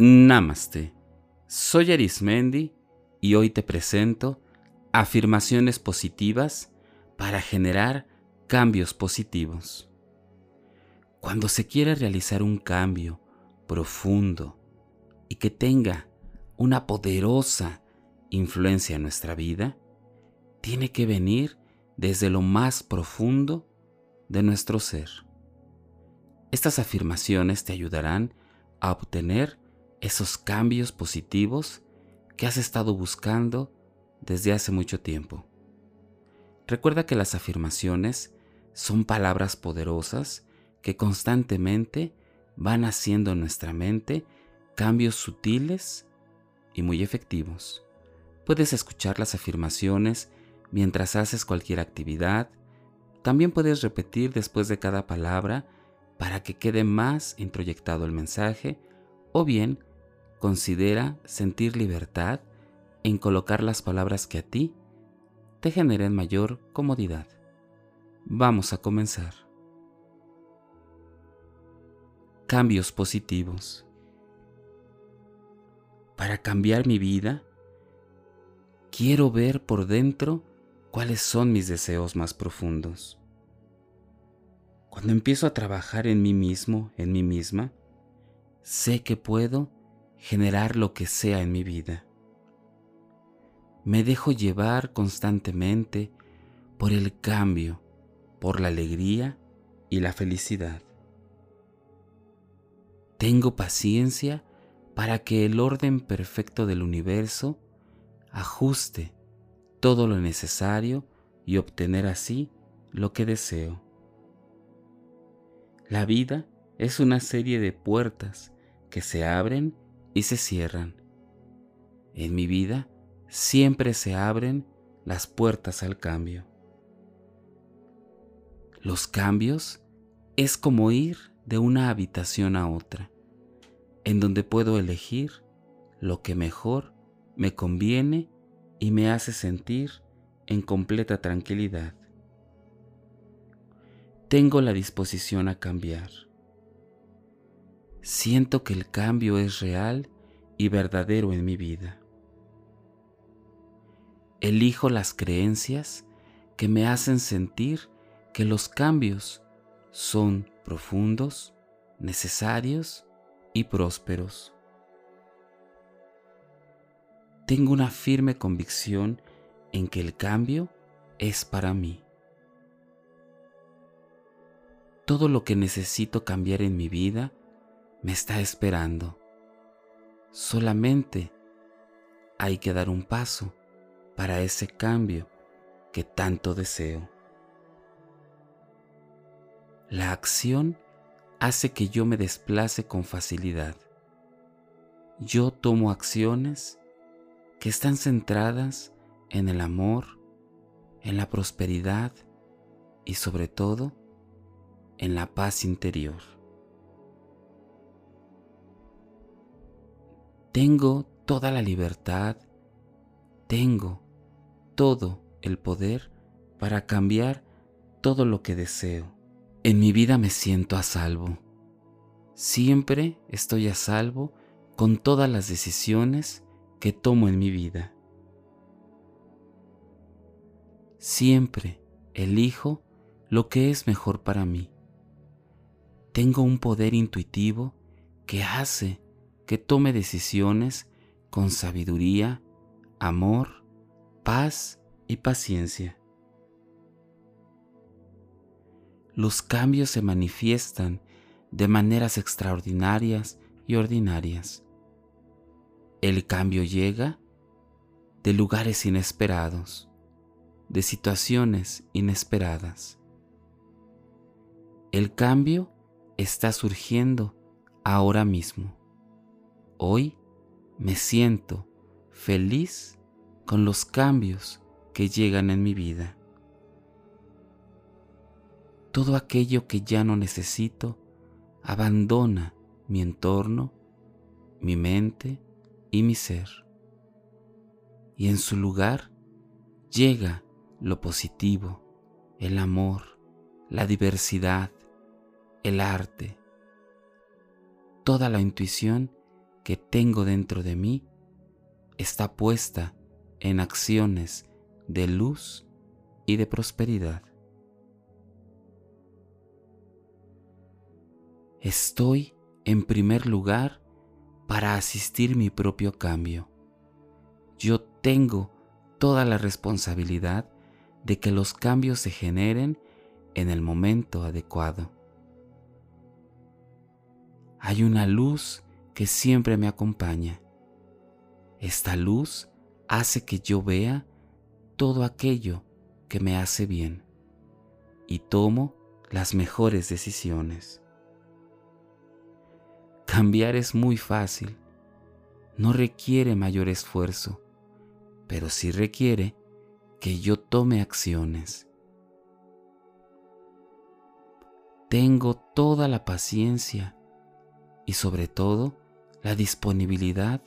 Namaste. Soy Arismendi y hoy te presento afirmaciones positivas para generar cambios positivos. Cuando se quiere realizar un cambio profundo y que tenga una poderosa influencia en nuestra vida, tiene que venir desde lo más profundo de nuestro ser. Estas afirmaciones te ayudarán a obtener esos cambios positivos que has estado buscando desde hace mucho tiempo. Recuerda que las afirmaciones son palabras poderosas que constantemente van haciendo en nuestra mente cambios sutiles y muy efectivos. Puedes escuchar las afirmaciones mientras haces cualquier actividad. También puedes repetir después de cada palabra para que quede más introyectado el mensaje o bien considera sentir libertad en colocar las palabras que a ti te generen mayor comodidad. Vamos a comenzar. Cambios positivos. Para cambiar mi vida, quiero ver por dentro cuáles son mis deseos más profundos. Cuando empiezo a trabajar en mí mismo, en mí misma, sé que puedo generar lo que sea en mi vida. Me dejo llevar constantemente por el cambio, por la alegría y la felicidad. Tengo paciencia para que el orden perfecto del universo ajuste todo lo necesario y obtener así lo que deseo. La vida es una serie de puertas que se abren y se cierran. En mi vida siempre se abren las puertas al cambio. Los cambios es como ir de una habitación a otra, en donde puedo elegir lo que mejor me conviene y me hace sentir en completa tranquilidad. Tengo la disposición a cambiar siento que el cambio es real y verdadero en mi vida. Elijo las creencias que me hacen sentir que los cambios son profundos, necesarios y prósperos. Tengo una firme convicción en que el cambio es para mí. Todo lo que necesito cambiar en mi vida me está esperando. Solamente hay que dar un paso para ese cambio que tanto deseo. La acción hace que yo me desplace con facilidad. Yo tomo acciones que están centradas en el amor, en la prosperidad y sobre todo en la paz interior. Tengo toda la libertad, tengo todo el poder para cambiar todo lo que deseo. En mi vida me siento a salvo. Siempre estoy a salvo con todas las decisiones que tomo en mi vida. Siempre elijo lo que es mejor para mí. Tengo un poder intuitivo que hace que tome decisiones con sabiduría, amor, paz y paciencia. Los cambios se manifiestan de maneras extraordinarias y ordinarias. El cambio llega de lugares inesperados, de situaciones inesperadas. El cambio está surgiendo ahora mismo. Hoy me siento feliz con los cambios que llegan en mi vida. Todo aquello que ya no necesito abandona mi entorno, mi mente y mi ser. Y en su lugar llega lo positivo, el amor, la diversidad, el arte, toda la intuición que tengo dentro de mí está puesta en acciones de luz y de prosperidad. Estoy en primer lugar para asistir mi propio cambio. Yo tengo toda la responsabilidad de que los cambios se generen en el momento adecuado. Hay una luz que siempre me acompaña. Esta luz hace que yo vea todo aquello que me hace bien y tomo las mejores decisiones. Cambiar es muy fácil, no requiere mayor esfuerzo, pero sí requiere que yo tome acciones. Tengo toda la paciencia y sobre todo la disponibilidad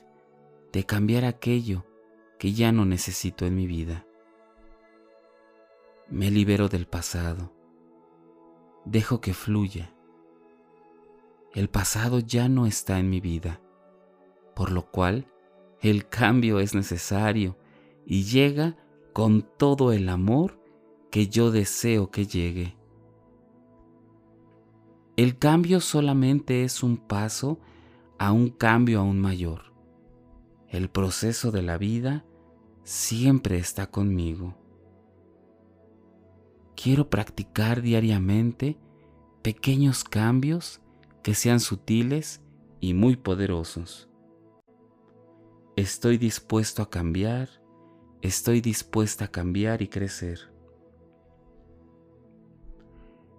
de cambiar aquello que ya no necesito en mi vida. Me libero del pasado, dejo que fluya el pasado ya no está en mi vida, por lo cual el cambio es necesario y llega con todo el amor que yo deseo que llegue. El cambio solamente es un paso a un cambio aún mayor. El proceso de la vida siempre está conmigo. Quiero practicar diariamente pequeños cambios que sean sutiles y muy poderosos. Estoy dispuesto a cambiar, estoy dispuesta a cambiar y crecer.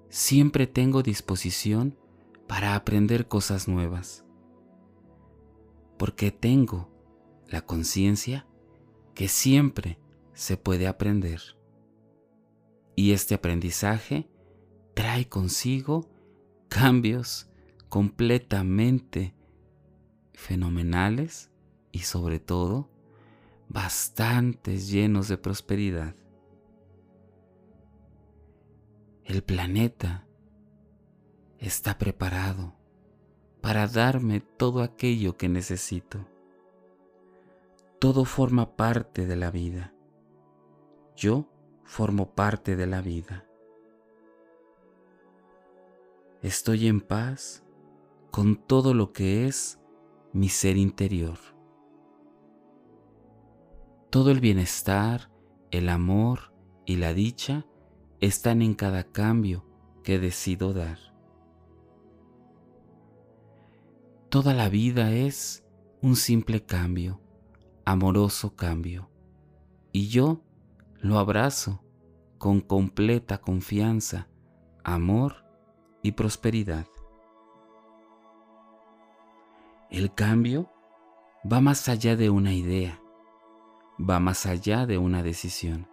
Siempre tengo disposición para aprender cosas nuevas, porque tengo la conciencia que siempre se puede aprender. Y este aprendizaje trae consigo cambios completamente fenomenales y sobre todo bastantes llenos de prosperidad. El planeta está preparado para darme todo aquello que necesito. Todo forma parte de la vida. Yo formo parte de la vida. Estoy en paz con todo lo que es mi ser interior. Todo el bienestar, el amor y la dicha están en cada cambio que decido dar. Toda la vida es un simple cambio, amoroso cambio, y yo lo abrazo con completa confianza, amor y prosperidad. El cambio va más allá de una idea, va más allá de una decisión.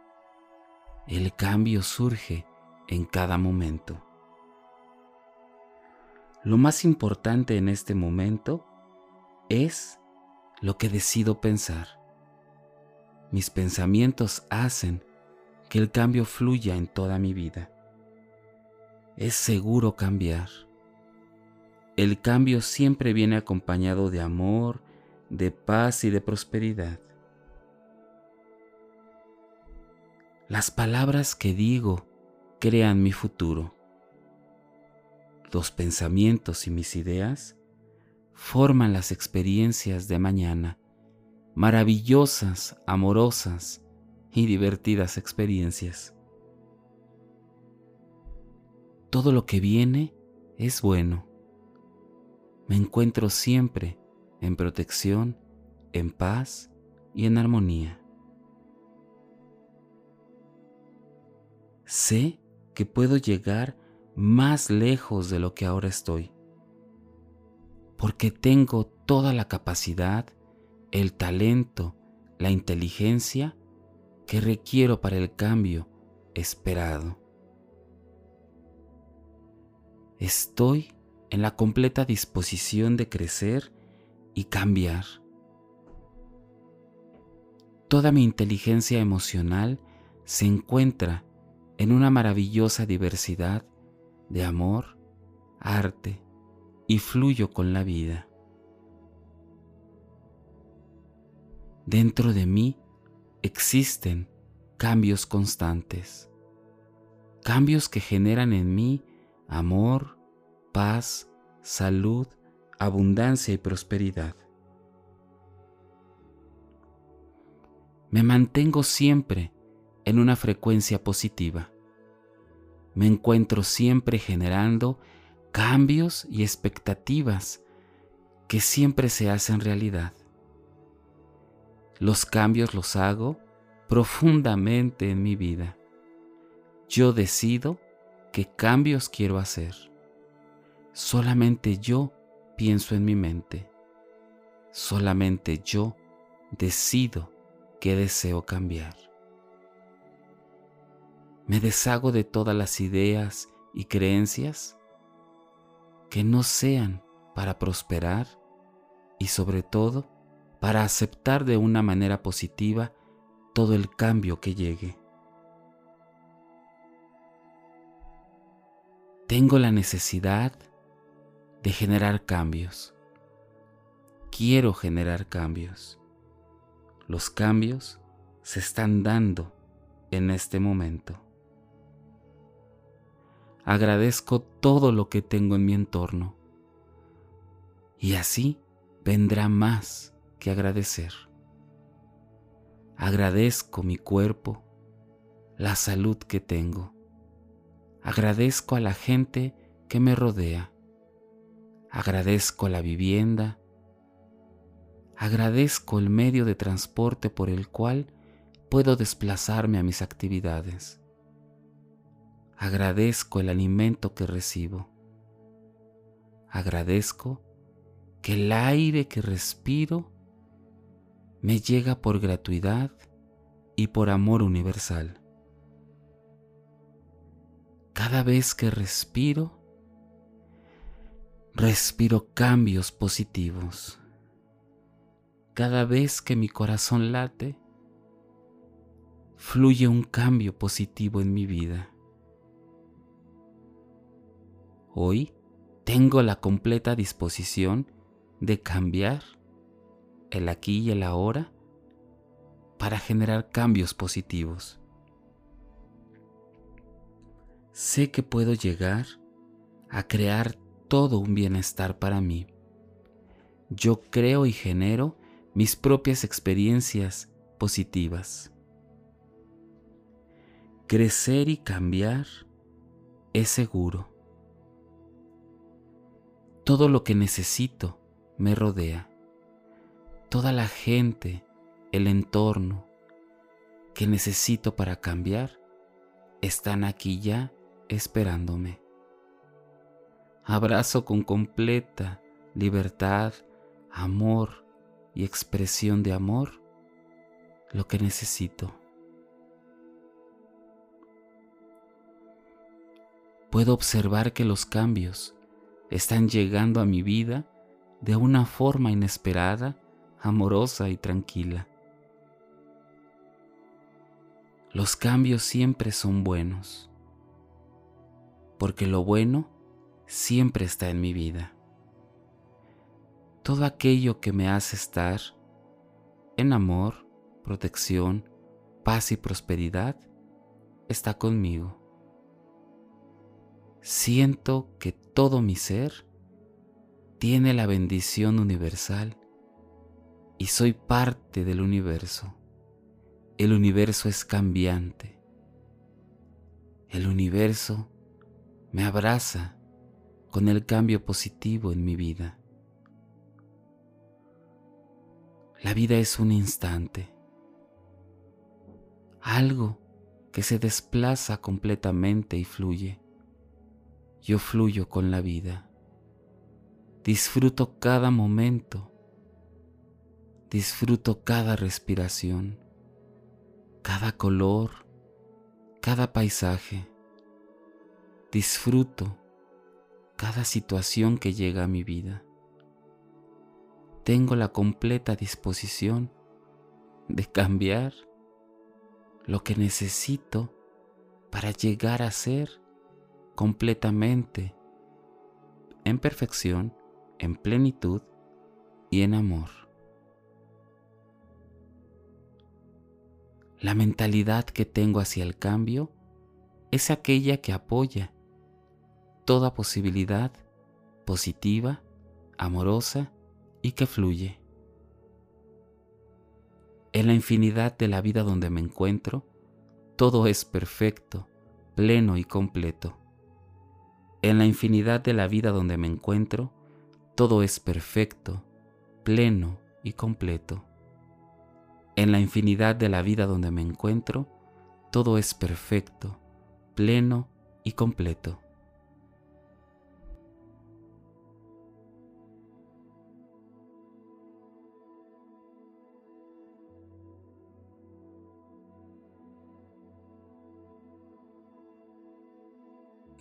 El cambio surge en cada momento. Lo más importante en este momento es lo que decido pensar. Mis pensamientos hacen que el cambio fluya en toda mi vida. Es seguro cambiar el cambio siempre viene acompañado de amor, de paz y de prosperidad. Las palabras que digo crean mi futuro. Los pensamientos y mis ideas forman las experiencias de mañana, maravillosas, amorosas y divertidas experiencias. Todo lo que viene es bueno me encuentro siempre en protección, en paz y en armonía. Sé que puedo llegar más lejos de lo que ahora estoy, porque tengo toda la capacidad, el talento, la inteligencia que requiero para el cambio esperado. Estoy en la completa disposición de crecer y cambiar. Toda mi inteligencia emocional se encuentra en una maravillosa diversidad de amor, arte y fluyo con la vida. dentro de mí existen cambios constantes, cambios que generan en mí amor, paz, salud, abundancia y prosperidad. Me mantengo siempre en una frecuencia positiva. Me encuentro siempre generando cambios y expectativas que siempre se hacen realidad. Los cambios los hago profundamente en mi vida. Yo decido qué cambios quiero hacer. Solamente yo pienso en mi mente. Solamente yo decido qué deseo cambiar. Me deshago de todas las ideas y creencias que no sean para prosperar y sobre todo para aceptar de una manera positiva todo el cambio que llegue. Tengo la necesidad de generar cambios. Quiero generar cambios. Los cambios se están dando en este momento. Agradezco todo lo que tengo en mi entorno y así vendrá más que agradecer. Agradezco mi cuerpo, la salud que tengo Agradezco a la gente que me rodea. Agradezco la vivienda. Agradezco el medio de transporte por el cual puedo desplazarme a mis actividades. Agradezco el alimento que recibo. Agradezco que el aire que respiro me llega por gratuidad y por amor universal. Cada vez que respiro, respiro cambios positivos. Cada vez que mi corazón late, fluye un cambio positivo en mi vida. Hoy tengo la completa disposición de cambiar el aquí y el ahora para generar cambios positivos sé que puedo llegar a crear todo un bienestar para mí. Yo creo y genero mis propias experiencias positivas. Crecer y cambiar es seguro. Todo lo que necesito me rodea. Toda la gente, el entorno que necesito para cambiar están aquí ya esperándome. Abrazo con completa libertad, amor y expresión de amor lo que necesito. Puedo observar que los cambios están llegando a mi vida de una forma inesperada, amorosa y tranquila. Los cambios siempre son buenos porque lo bueno siempre está en mi vida. Todo aquello que me hace estar en amor, protección, paz y prosperidad está conmigo. Siento que todo mi ser tiene la bendición universal y soy parte del universo. El universo es cambiante. El universo me abraza con el cambio positivo en mi vida. La vida es un instante, algo que se desplaza completamente y fluye. Yo fluyo con la vida, disfruto cada momento, disfruto cada respiración, cada color, cada paisaje. Disfruto cada situación que llega a mi vida. Tengo la completa disposición de cambiar lo que necesito para llegar a ser completamente en perfección, en plenitud y en amor. La mentalidad que tengo hacia el cambio es aquella que apoya toda posibilidad positiva, amorosa y que fluye. En la infinidad de la vida donde me encuentro, todo es perfecto, pleno y completo. En la infinidad de la vida donde me encuentro, todo es perfecto, pleno y completo. En la infinidad de la vida donde me encuentro, todo es perfecto, pleno y completo.